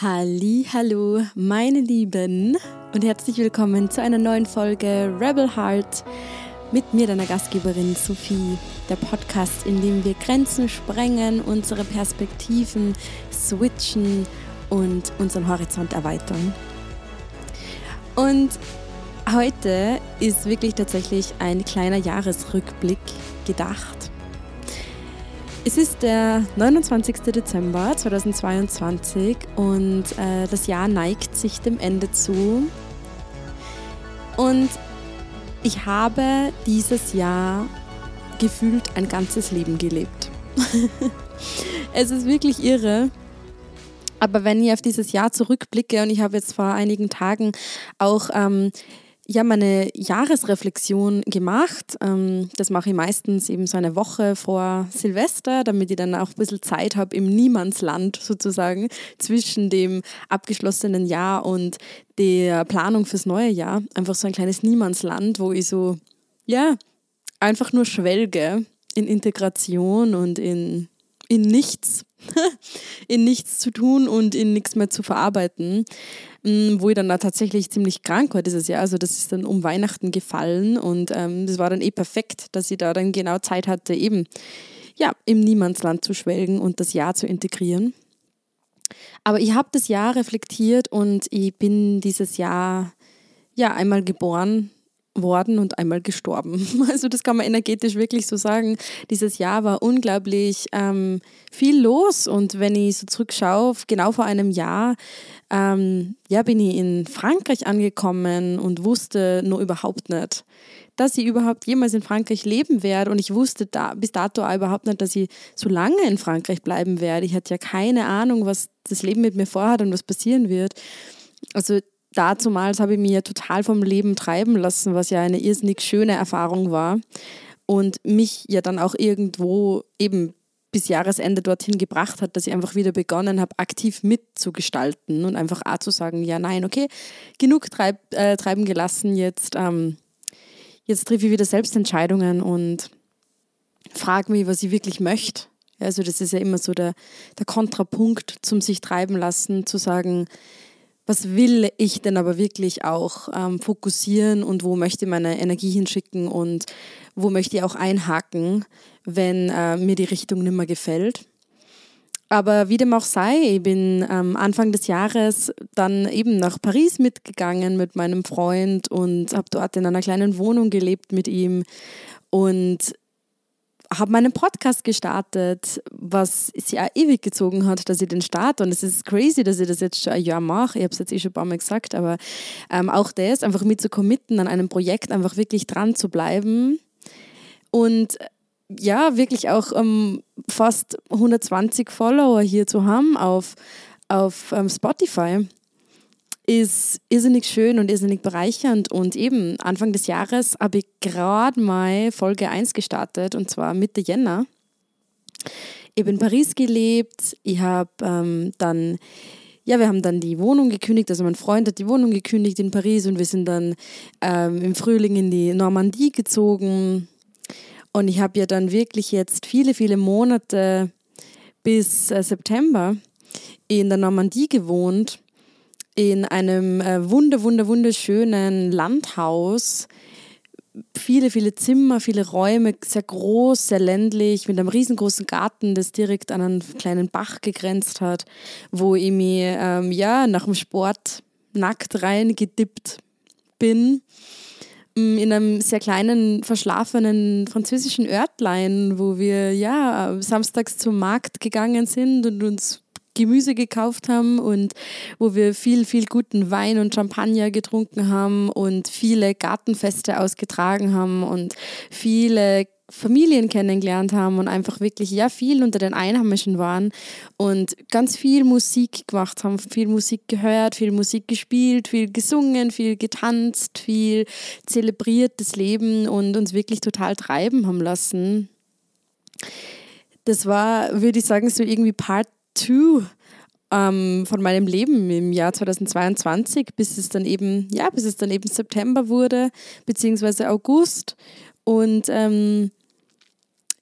Halli, hallo, meine Lieben und herzlich willkommen zu einer neuen Folge Rebel Heart mit mir, deiner Gastgeberin Sophie, der Podcast, in dem wir Grenzen sprengen, unsere Perspektiven switchen und unseren Horizont erweitern. Und heute ist wirklich tatsächlich ein kleiner Jahresrückblick gedacht es ist der 29. Dezember 2022 und äh, das Jahr neigt sich dem Ende zu. Und ich habe dieses Jahr gefühlt ein ganzes Leben gelebt. es ist wirklich irre. Aber wenn ich auf dieses Jahr zurückblicke und ich habe jetzt vor einigen Tagen auch ähm, ja, meine Jahresreflexion gemacht. Ähm, das mache ich meistens eben so eine Woche vor Silvester, damit ich dann auch ein bisschen Zeit habe im Niemandsland sozusagen zwischen dem abgeschlossenen Jahr und der Planung fürs neue Jahr. Einfach so ein kleines Niemandsland, wo ich so, ja, einfach nur schwelge in Integration und in, in nichts. in nichts zu tun und in nichts mehr zu verarbeiten. Mm, wo ich dann auch tatsächlich ziemlich krank war dieses Jahr. Also das ist dann um Weihnachten gefallen und ähm, das war dann eh perfekt, dass ich da dann genau Zeit hatte, eben ja, im Niemandsland zu schwelgen und das Jahr zu integrieren. Aber ich habe das Jahr reflektiert und ich bin dieses Jahr ja einmal geboren worden und einmal gestorben. Also das kann man energetisch wirklich so sagen. Dieses Jahr war unglaublich ähm, viel los und wenn ich so zurückschaue, genau vor einem Jahr, ähm, ja, bin ich in Frankreich angekommen und wusste nur überhaupt nicht, dass ich überhaupt jemals in Frankreich leben werde und ich wusste da, bis dato auch überhaupt nicht, dass ich so lange in Frankreich bleiben werde. Ich hatte ja keine Ahnung, was das Leben mit mir vorhat und was passieren wird. Also dazumals habe ich mich ja total vom Leben treiben lassen, was ja eine irrsinnig schöne Erfahrung war und mich ja dann auch irgendwo eben bis Jahresende dorthin gebracht hat, dass ich einfach wieder begonnen habe, aktiv mitzugestalten und einfach auch zu sagen, ja, nein, okay, genug treib, äh, treiben gelassen, jetzt, ähm, jetzt treffe ich wieder Selbstentscheidungen und frage mich, was ich wirklich möchte. Also das ist ja immer so der, der Kontrapunkt zum sich treiben lassen, zu sagen, was will ich denn aber wirklich auch ähm, fokussieren und wo möchte ich meine Energie hinschicken und wo möchte ich auch einhaken, wenn äh, mir die Richtung nicht mehr gefällt. Aber wie dem auch sei, ich bin ähm, Anfang des Jahres dann eben nach Paris mitgegangen mit meinem Freund und habe dort in einer kleinen Wohnung gelebt mit ihm. Und habe meinen Podcast gestartet, was sich auch ewig gezogen hat, dass ich den starte. Und es ist crazy, dass ich das jetzt schon ein Jahr mache. Ich habe es jetzt eh schon ein paar Mal gesagt, aber ähm, auch das, einfach mit zu committen, an einem Projekt einfach wirklich dran zu bleiben. Und ja, wirklich auch ähm, fast 120 Follower hier zu haben auf, auf ähm, Spotify ist irrsinnig schön und irrsinnig bereichernd. Und eben Anfang des Jahres habe ich gerade mal Folge 1 gestartet und zwar Mitte Jänner. Ich habe in Paris gelebt. Ich habe ähm, dann, ja, wir haben dann die Wohnung gekündigt. Also mein Freund hat die Wohnung gekündigt in Paris und wir sind dann ähm, im Frühling in die Normandie gezogen. Und ich habe ja dann wirklich jetzt viele, viele Monate bis äh, September in der Normandie gewohnt in einem äh, wunder, wunder, wunderschönen Landhaus. Viele, viele Zimmer, viele Räume, sehr groß, sehr ländlich, mit einem riesengroßen Garten, das direkt an einen kleinen Bach gegrenzt hat, wo ich mir ähm, ja, nach dem Sport nackt reingedippt bin mm, in einem sehr kleinen, verschlafenen französischen Örtlein, wo wir ja samstags zum Markt gegangen sind und uns Gemüse gekauft haben und wo wir viel, viel guten Wein und Champagner getrunken haben und viele Gartenfeste ausgetragen haben und viele Familien kennengelernt haben und einfach wirklich ja viel unter den Einheimischen waren und ganz viel Musik gemacht haben, viel Musik gehört, viel Musik gespielt, viel gesungen, viel getanzt, viel zelebriert das Leben und uns wirklich total treiben haben lassen. Das war, würde ich sagen, so irgendwie Part Two ähm, von meinem Leben im Jahr 2022, bis es dann eben, ja, bis es dann eben September wurde, beziehungsweise August. Und ähm,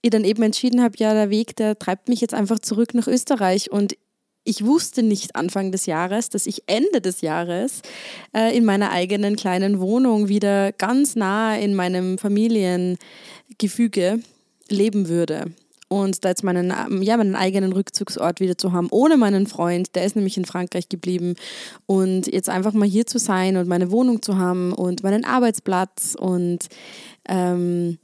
ich dann eben entschieden habe, ja, der Weg, der treibt mich jetzt einfach zurück nach Österreich. Und ich wusste nicht Anfang des Jahres, dass ich Ende des Jahres äh, in meiner eigenen kleinen Wohnung wieder ganz nah in meinem Familiengefüge leben würde und da jetzt meinen, ja, meinen eigenen Rückzugsort wieder zu haben, ohne meinen Freund, der ist nämlich in Frankreich geblieben. Und jetzt einfach mal hier zu sein und meine Wohnung zu haben und meinen Arbeitsplatz und ähm,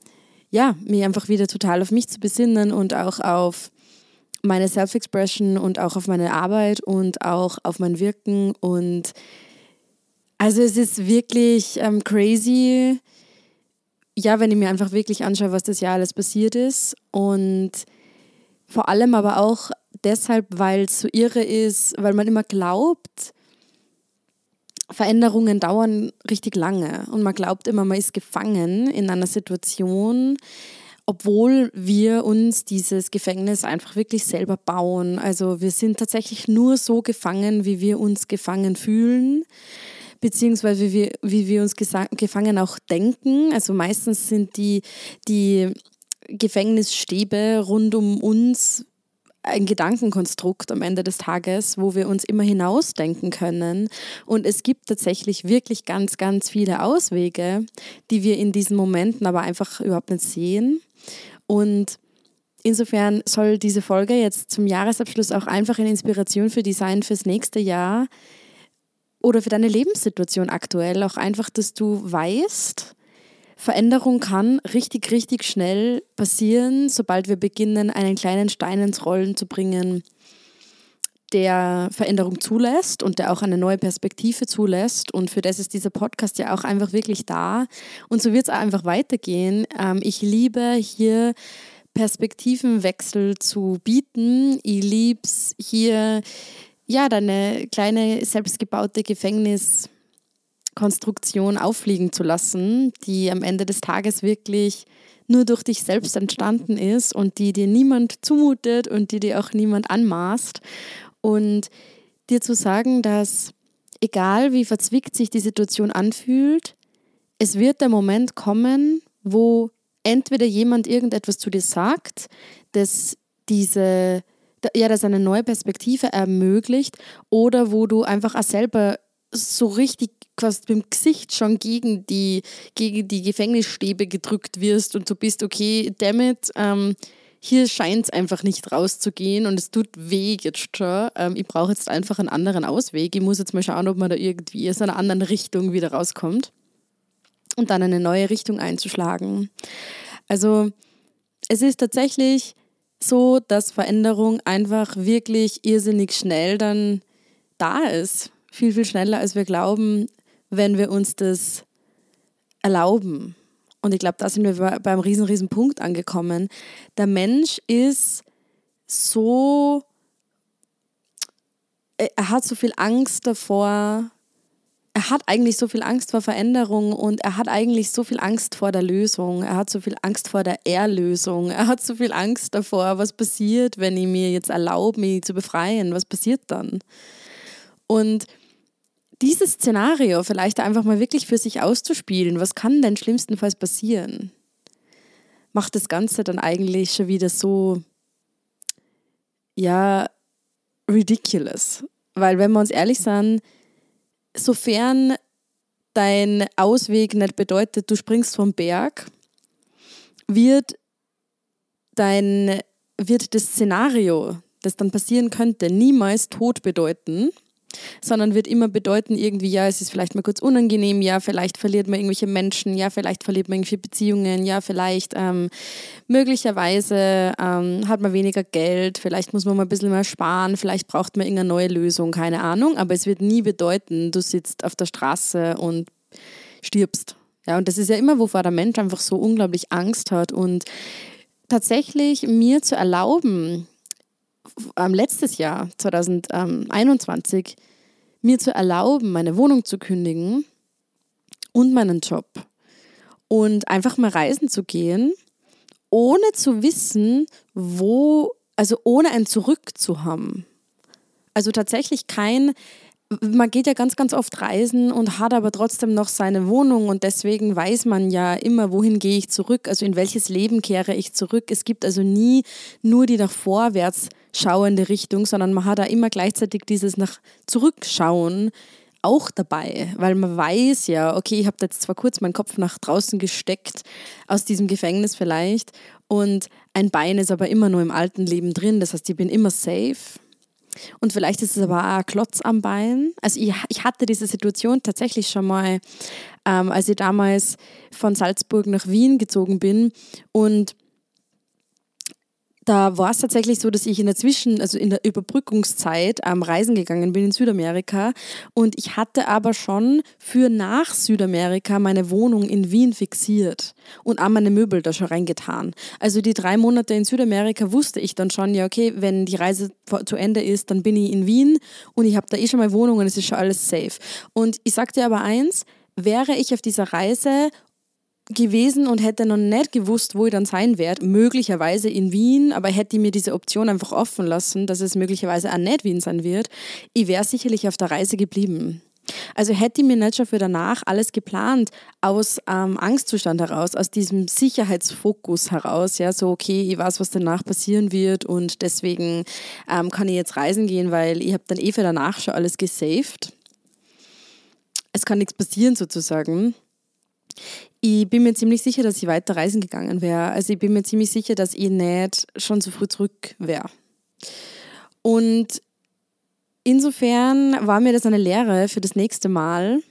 ja, mich einfach wieder total auf mich zu besinnen und auch auf meine Self-Expression und auch auf meine Arbeit und auch auf mein Wirken. Und also es ist wirklich ähm, crazy, ja, wenn ich mir einfach wirklich anschaue, was das Jahr alles passiert ist und vor allem aber auch deshalb, weil es so irre ist, weil man immer glaubt, Veränderungen dauern richtig lange und man glaubt immer, man ist gefangen in einer Situation, obwohl wir uns dieses Gefängnis einfach wirklich selber bauen. Also wir sind tatsächlich nur so gefangen, wie wir uns gefangen fühlen beziehungsweise wie wir, wie wir uns gefangen auch denken. Also meistens sind die, die Gefängnisstäbe rund um uns ein Gedankenkonstrukt am Ende des Tages, wo wir uns immer hinausdenken können. Und es gibt tatsächlich wirklich ganz, ganz viele Auswege, die wir in diesen Momenten aber einfach überhaupt nicht sehen. Und insofern soll diese Folge jetzt zum Jahresabschluss auch einfach eine Inspiration für Design fürs nächste Jahr oder für deine Lebenssituation aktuell auch einfach, dass du weißt, Veränderung kann richtig, richtig schnell passieren, sobald wir beginnen, einen kleinen Stein ins Rollen zu bringen, der Veränderung zulässt und der auch eine neue Perspektive zulässt. Und für das ist dieser Podcast ja auch einfach wirklich da. Und so wird es einfach weitergehen. Ähm, ich liebe hier Perspektivenwechsel zu bieten. Ich liebe es hier ja, deine kleine selbstgebaute Gefängniskonstruktion auffliegen zu lassen, die am Ende des Tages wirklich nur durch dich selbst entstanden ist und die dir niemand zumutet und die dir auch niemand anmaßt. Und dir zu sagen, dass egal wie verzwickt sich die Situation anfühlt, es wird der Moment kommen, wo entweder jemand irgendetwas zu dir sagt, das diese ja, das eine neue Perspektive ermöglicht oder wo du einfach auch selber so richtig quasi mit dem Gesicht schon gegen die, gegen die Gefängnisstäbe gedrückt wirst und du bist, okay, damit, ähm, hier scheint es einfach nicht rauszugehen und es tut weh jetzt schon. Ähm, ich brauche jetzt einfach einen anderen Ausweg. Ich muss jetzt mal schauen, ob man da irgendwie aus einer anderen Richtung wieder rauskommt und dann eine neue Richtung einzuschlagen. Also es ist tatsächlich so, dass Veränderung einfach wirklich irrsinnig schnell dann da ist. Viel, viel schneller, als wir glauben, wenn wir uns das erlauben. Und ich glaube, da sind wir beim riesen, riesen Punkt angekommen. Der Mensch ist so, er hat so viel Angst davor, er hat eigentlich so viel Angst vor Veränderung und er hat eigentlich so viel Angst vor der Lösung. Er hat so viel Angst vor der Erlösung. Er hat so viel Angst davor, was passiert, wenn ich mir jetzt erlaube, mich zu befreien. Was passiert dann? Und dieses Szenario vielleicht einfach mal wirklich für sich auszuspielen, was kann denn schlimmstenfalls passieren, macht das Ganze dann eigentlich schon wieder so, ja, ridiculous. Weil wenn wir uns ehrlich sind, sofern dein Ausweg nicht bedeutet, du springst vom Berg, wird dein, wird das Szenario, das dann passieren könnte, niemals Tod bedeuten, sondern wird immer bedeuten, irgendwie, ja, es ist vielleicht mal kurz unangenehm, ja, vielleicht verliert man irgendwelche Menschen, ja, vielleicht verliert man irgendwelche Beziehungen, ja, vielleicht ähm, möglicherweise ähm, hat man weniger Geld, vielleicht muss man mal ein bisschen mehr sparen, vielleicht braucht man irgendeine neue Lösung, keine Ahnung, aber es wird nie bedeuten, du sitzt auf der Straße und stirbst. Ja, und das ist ja immer, wovor der Mensch einfach so unglaublich Angst hat und tatsächlich mir zu erlauben, letztes Jahr, 2021, mir zu erlauben, meine Wohnung zu kündigen und meinen Job und einfach mal reisen zu gehen, ohne zu wissen, wo, also ohne ein Zurück zu haben. Also tatsächlich kein, man geht ja ganz, ganz oft reisen und hat aber trotzdem noch seine Wohnung und deswegen weiß man ja immer, wohin gehe ich zurück, also in welches Leben kehre ich zurück. Es gibt also nie nur die nach vorwärts schauende Richtung, sondern man hat da immer gleichzeitig dieses nach zurückschauen auch dabei, weil man weiß ja, okay, ich habe jetzt zwar kurz meinen Kopf nach draußen gesteckt, aus diesem Gefängnis vielleicht, und ein Bein ist aber immer nur im alten Leben drin, das heißt, ich bin immer safe. Und vielleicht ist es aber auch ein Klotz am Bein. Also ich, ich hatte diese Situation tatsächlich schon mal, ähm, als ich damals von Salzburg nach Wien gezogen bin und da war es tatsächlich so, dass ich in der Zwischen-, also in der Überbrückungszeit am Reisen gegangen bin in Südamerika und ich hatte aber schon für nach Südamerika meine Wohnung in Wien fixiert und auch meine Möbel da schon reingetan. Also die drei Monate in Südamerika wusste ich dann schon, ja okay, wenn die Reise zu Ende ist, dann bin ich in Wien und ich habe da eh schon meine Wohnung und es ist schon alles safe. Und ich sagte aber eins, wäre ich auf dieser Reise gewesen und hätte noch nicht gewusst, wo ich dann sein werde. Möglicherweise in Wien, aber hätte ich mir diese Option einfach offen lassen, dass es möglicherweise auch nicht Wien sein wird, ich wäre sicherlich auf der Reise geblieben. Also hätte ich mir nicht schon für danach alles geplant, aus ähm, Angstzustand heraus, aus diesem Sicherheitsfokus heraus, ja, so okay, ich weiß, was danach passieren wird und deswegen ähm, kann ich jetzt reisen gehen, weil ich habe dann eh für danach schon alles gesaved. Es kann nichts passieren sozusagen ich bin mir ziemlich sicher, dass ich weiter reisen gegangen wäre. Also ich bin mir ziemlich sicher, dass ich nicht schon so früh zurück wäre. Und insofern war mir das eine Lehre für das nächste Mal.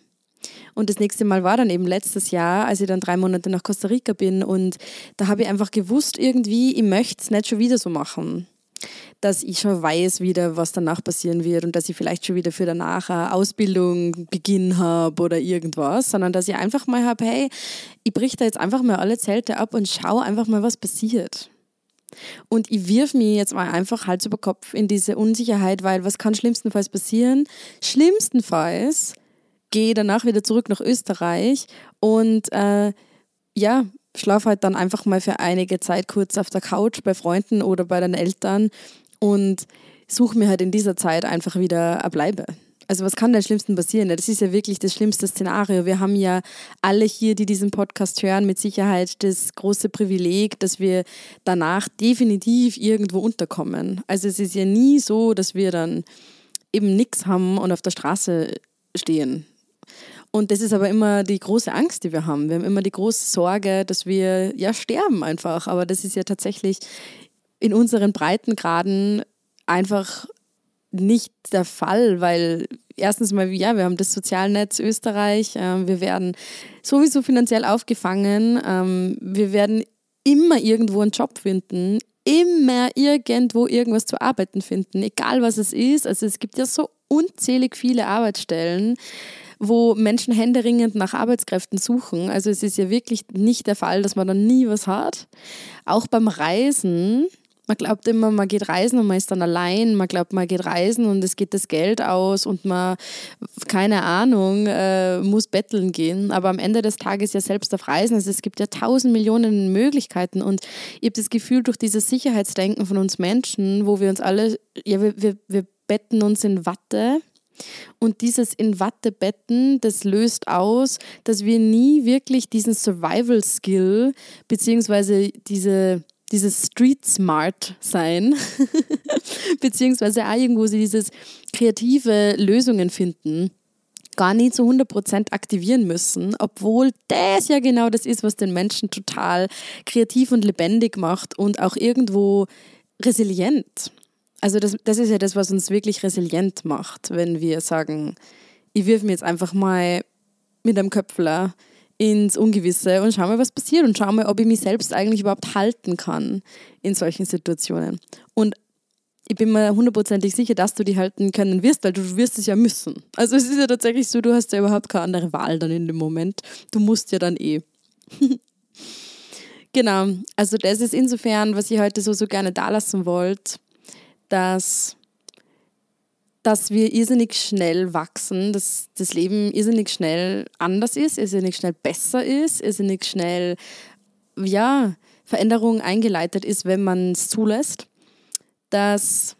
Und das nächste Mal war dann eben letztes Jahr, als ich dann drei Monate nach Costa Rica bin. Und da habe ich einfach gewusst, irgendwie, ich möchte es nicht schon wieder so machen dass ich schon weiß wieder, was danach passieren wird und dass ich vielleicht schon wieder für danach eine Ausbildung beginnen habe oder irgendwas, sondern dass ich einfach mal habe, hey, ich brich da jetzt einfach mal alle Zelte ab und schaue einfach mal, was passiert. Und ich wirf mich jetzt mal einfach Hals über Kopf in diese Unsicherheit, weil was kann schlimmstenfalls passieren? Schlimmstenfalls gehe danach wieder zurück nach Österreich und äh, ja, schlafe halt dann einfach mal für einige Zeit kurz auf der Couch bei Freunden oder bei den Eltern und suche mir halt in dieser Zeit einfach wieder eine Bleibe. Also was kann denn Schlimmsten passieren? Das ist ja wirklich das schlimmste Szenario. Wir haben ja alle hier, die diesen Podcast hören, mit Sicherheit das große Privileg, dass wir danach definitiv irgendwo unterkommen. Also es ist ja nie so, dass wir dann eben nichts haben und auf der Straße stehen. Und das ist aber immer die große Angst, die wir haben. Wir haben immer die große Sorge, dass wir ja sterben einfach. Aber das ist ja tatsächlich in unseren Breitengraden einfach nicht der Fall, weil erstens mal, ja, wir haben das Sozialnetz Österreich, äh, wir werden sowieso finanziell aufgefangen, ähm, wir werden immer irgendwo einen Job finden, immer irgendwo irgendwas zu arbeiten finden, egal was es ist. Also es gibt ja so unzählig viele Arbeitsstellen, wo Menschen händeringend nach Arbeitskräften suchen. Also es ist ja wirklich nicht der Fall, dass man dann nie was hat. Auch beim Reisen man glaubt immer, man geht reisen und man ist dann allein. Man glaubt, man geht reisen und es geht das Geld aus und man, keine Ahnung, äh, muss betteln gehen. Aber am Ende des Tages ja selbst auf Reisen. Also es gibt ja tausend Millionen Möglichkeiten und ich habe das Gefühl, durch dieses Sicherheitsdenken von uns Menschen, wo wir uns alle, ja, wir, wir, wir betten uns in Watte. Und dieses in Watte betten, das löst aus, dass wir nie wirklich diesen Survival-Skill beziehungsweise diese dieses Street Smart sein, beziehungsweise auch irgendwo so dieses kreative Lösungen finden, gar nicht zu 100% aktivieren müssen, obwohl das ja genau das ist, was den Menschen total kreativ und lebendig macht und auch irgendwo resilient. Also das, das ist ja das, was uns wirklich resilient macht, wenn wir sagen, ich wirf mir jetzt einfach mal mit einem Köpfler ins Ungewisse und schau mal, was passiert und schau mal, ob ich mich selbst eigentlich überhaupt halten kann in solchen Situationen. Und ich bin mir hundertprozentig sicher, dass du die halten können wirst, weil du wirst es ja müssen. Also es ist ja tatsächlich so, du hast ja überhaupt keine andere Wahl dann in dem Moment. Du musst ja dann eh. genau, also das ist insofern, was ich heute so, so gerne da lassen wollte, dass dass wir irrsinnig schnell wachsen, dass das Leben irrsinnig schnell anders ist, irrsinnig schnell besser ist, irrsinnig schnell, ja, Veränderung eingeleitet ist, wenn man es zulässt, dass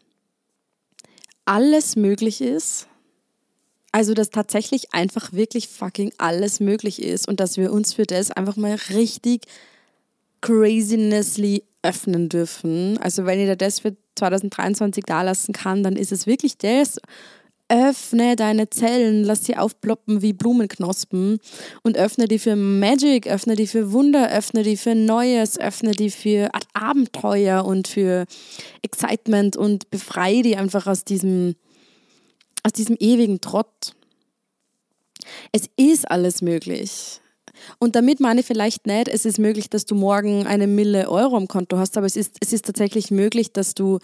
alles möglich ist, also dass tatsächlich einfach wirklich fucking alles möglich ist und dass wir uns für das einfach mal richtig crazinessly öffnen dürfen. Also wenn ihr das für 2023 dalassen kann, dann ist es wirklich das, öffne deine Zellen, lass sie aufploppen wie Blumenknospen und öffne die für Magic, öffne die für Wunder, öffne die für Neues, öffne die für Abenteuer und für Excitement und befreie die einfach aus diesem, aus diesem ewigen Trott. Es ist alles möglich. Und damit meine ich vielleicht nicht, es ist möglich, dass du morgen eine Mille Euro im Konto hast, aber es ist, es ist tatsächlich möglich, dass du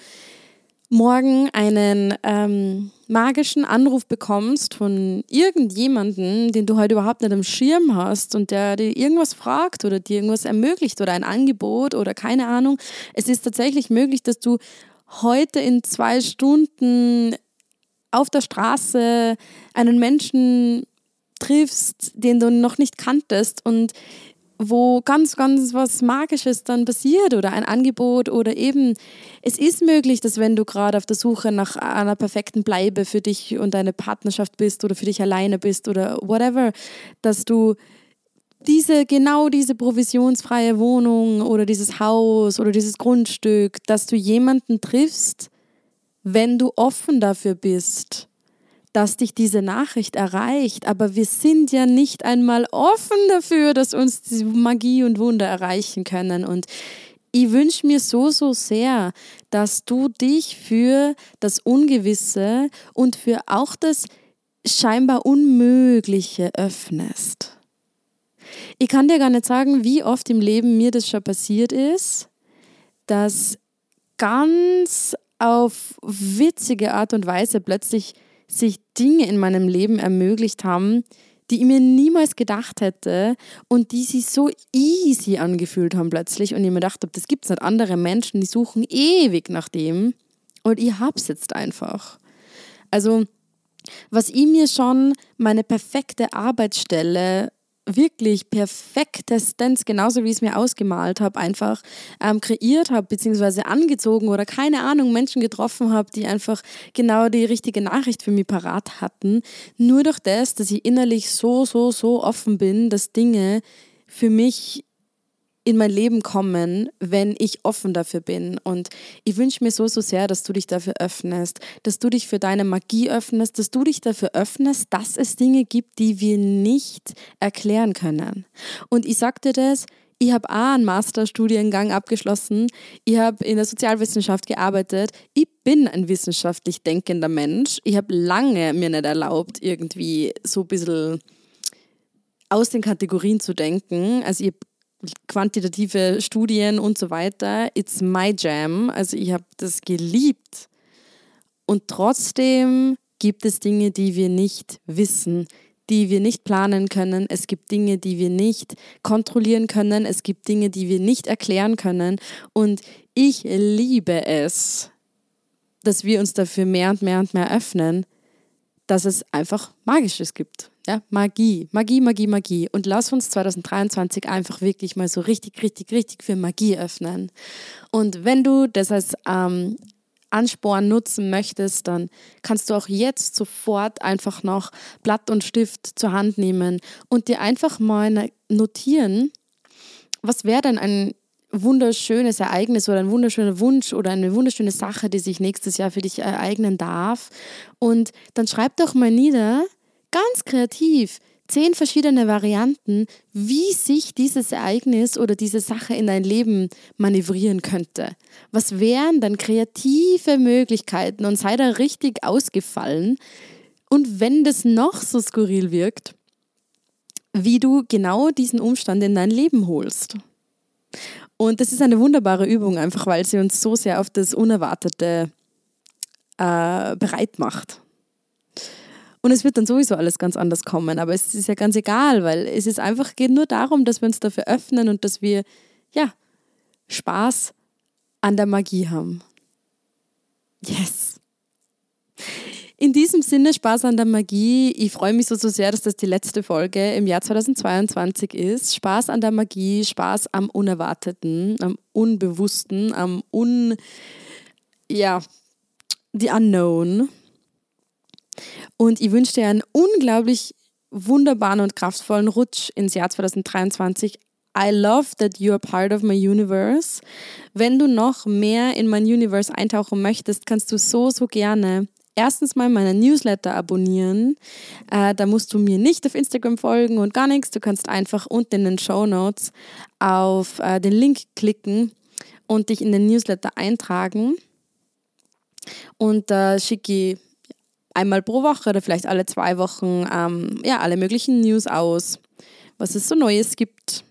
morgen einen ähm, magischen Anruf bekommst von irgendjemandem, den du heute überhaupt nicht am Schirm hast und der dir irgendwas fragt oder dir irgendwas ermöglicht oder ein Angebot oder keine Ahnung. Es ist tatsächlich möglich, dass du heute in zwei Stunden auf der Straße einen Menschen triffst, den du noch nicht kanntest und wo ganz, ganz was Magisches dann passiert oder ein Angebot oder eben, es ist möglich, dass wenn du gerade auf der Suche nach einer perfekten Bleibe für dich und deine Partnerschaft bist oder für dich alleine bist oder whatever, dass du diese, genau diese provisionsfreie Wohnung oder dieses Haus oder dieses Grundstück, dass du jemanden triffst, wenn du offen dafür bist dass dich diese Nachricht erreicht, aber wir sind ja nicht einmal offen dafür, dass uns die Magie und Wunder erreichen können. Und ich wünsche mir so, so sehr, dass du dich für das Ungewisse und für auch das scheinbar Unmögliche öffnest. Ich kann dir gar nicht sagen, wie oft im Leben mir das schon passiert ist, dass ganz auf witzige Art und Weise plötzlich sich Dinge in meinem Leben ermöglicht haben, die ich mir niemals gedacht hätte und die sich so easy angefühlt haben plötzlich und ich mir gedacht habe, das gibt es nicht. Andere Menschen, die suchen ewig nach dem und ich hab's jetzt einfach. Also, was ich mir schon meine perfekte Arbeitsstelle wirklich perfektestens, genauso wie ich es mir ausgemalt habe, einfach ähm, kreiert habe, beziehungsweise angezogen oder keine Ahnung, Menschen getroffen habe, die einfach genau die richtige Nachricht für mich parat hatten. Nur durch das, dass ich innerlich so, so, so offen bin, dass Dinge für mich in mein Leben kommen, wenn ich offen dafür bin. Und ich wünsche mir so, so sehr, dass du dich dafür öffnest, dass du dich für deine Magie öffnest, dass du dich dafür öffnest, dass es Dinge gibt, die wir nicht erklären können. Und ich sagte das, ich habe auch einen Masterstudiengang abgeschlossen. Ich habe in der Sozialwissenschaft gearbeitet. Ich bin ein wissenschaftlich denkender Mensch. Ich habe lange mir nicht erlaubt, irgendwie so ein bisschen aus den Kategorien zu denken. Also ich quantitative Studien und so weiter. It's my jam. Also ich habe das geliebt. Und trotzdem gibt es Dinge, die wir nicht wissen, die wir nicht planen können. Es gibt Dinge, die wir nicht kontrollieren können. Es gibt Dinge, die wir nicht erklären können. Und ich liebe es, dass wir uns dafür mehr und mehr und mehr öffnen, dass es einfach Magisches gibt. Ja, Magie, Magie, Magie, Magie. Und lass uns 2023 einfach wirklich mal so richtig, richtig, richtig für Magie öffnen. Und wenn du das als ähm, Ansporn nutzen möchtest, dann kannst du auch jetzt sofort einfach noch Blatt und Stift zur Hand nehmen und dir einfach mal notieren, was wäre denn ein wunderschönes Ereignis oder ein wunderschöner Wunsch oder eine wunderschöne Sache, die sich nächstes Jahr für dich ereignen darf. Und dann schreib doch mal nieder, ganz kreativ zehn verschiedene Varianten, wie sich dieses Ereignis oder diese Sache in dein Leben manövrieren könnte. Was wären dann kreative Möglichkeiten und sei da richtig ausgefallen? Und wenn das noch so skurril wirkt, wie du genau diesen Umstand in dein Leben holst. Und das ist eine wunderbare Übung, einfach weil sie uns so sehr auf das Unerwartete äh, bereit macht. Und es wird dann sowieso alles ganz anders kommen. Aber es ist ja ganz egal, weil es ist einfach, geht nur darum, dass wir uns dafür öffnen und dass wir, ja, Spaß an der Magie haben. Yes. In diesem Sinne Spaß an der Magie. Ich freue mich so, so sehr, dass das die letzte Folge im Jahr 2022 ist. Spaß an der Magie, Spaß am Unerwarteten, am Unbewussten, am Un... Ja, the Unknown. Und ich wünsche dir einen unglaublich wunderbaren und kraftvollen Rutsch ins Jahr 2023. I love that you are part of my universe. Wenn du noch mehr in mein Universe eintauchen möchtest, kannst du so, so gerne erstens mal meinen Newsletter abonnieren. Äh, da musst du mir nicht auf Instagram folgen und gar nichts. Du kannst einfach unten in den Show Notes auf äh, den Link klicken und dich in den Newsletter eintragen. Und da äh, schicke ich einmal pro Woche oder vielleicht alle zwei Wochen ähm, ja, alle möglichen News aus, was es so Neues gibt.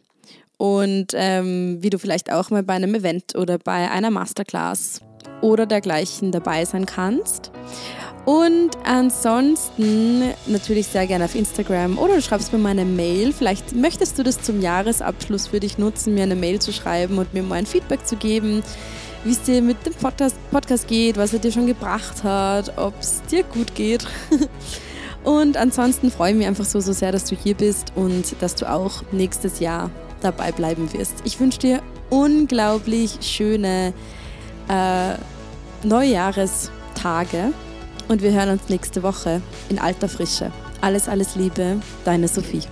Und ähm, wie du vielleicht auch mal bei einem Event oder bei einer Masterclass oder dergleichen dabei sein kannst. Und ansonsten natürlich sehr gerne auf Instagram oder du schreibst mir mal eine Mail. Vielleicht möchtest du das zum Jahresabschluss für dich nutzen, mir eine Mail zu schreiben und mir mal ein Feedback zu geben, wie es dir mit dem Podcast, Podcast geht, was er dir schon gebracht hat, ob es dir gut geht. Und ansonsten freue ich mich einfach so, so sehr, dass du hier bist und dass du auch nächstes Jahr dabei bleiben wirst. Ich wünsche dir unglaublich schöne äh, Neujahrestage und wir hören uns nächste Woche in alter Frische. Alles, alles Liebe, deine Sophie.